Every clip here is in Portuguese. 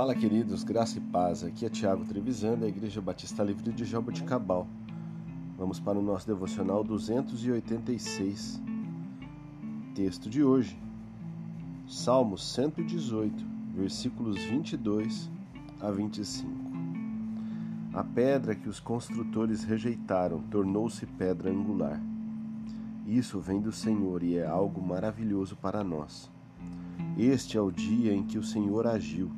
Fala, queridos, graça e paz. Aqui é Tiago Trevisan, da Igreja Batista Livre de Cabal. Vamos para o nosso devocional 286. Texto de hoje, Salmos 118, versículos 22 a 25. A pedra que os construtores rejeitaram tornou-se pedra angular. Isso vem do Senhor e é algo maravilhoso para nós. Este é o dia em que o Senhor agiu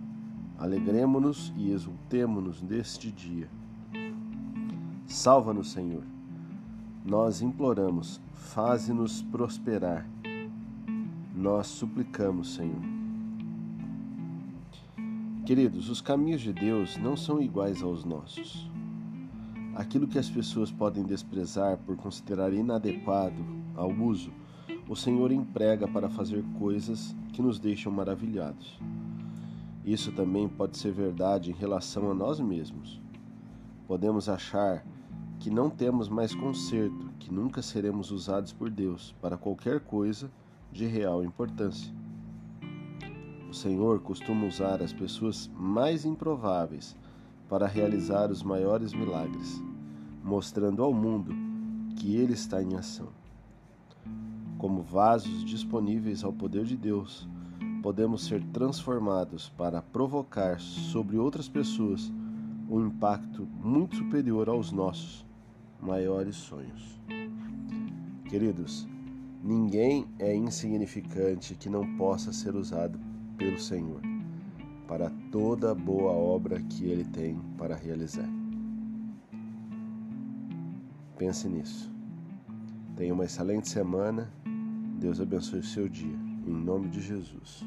Alegremo-nos e exultemo-nos neste dia. Salva-nos, Senhor. Nós imploramos, faze-nos prosperar. Nós suplicamos, Senhor. Queridos, os caminhos de Deus não são iguais aos nossos. Aquilo que as pessoas podem desprezar por considerar inadequado ao uso, o Senhor emprega para fazer coisas que nos deixam maravilhados. Isso também pode ser verdade em relação a nós mesmos. Podemos achar que não temos mais conserto, que nunca seremos usados por Deus para qualquer coisa de real importância. O Senhor costuma usar as pessoas mais improváveis para realizar os maiores milagres, mostrando ao mundo que Ele está em ação. Como vasos disponíveis ao poder de Deus, podemos ser transformados para provocar sobre outras pessoas um impacto muito superior aos nossos maiores sonhos. Queridos, ninguém é insignificante que não possa ser usado pelo Senhor para toda boa obra que Ele tem para realizar. Pense nisso. Tenha uma excelente semana. Deus abençoe o seu dia. Em nome de Jesus.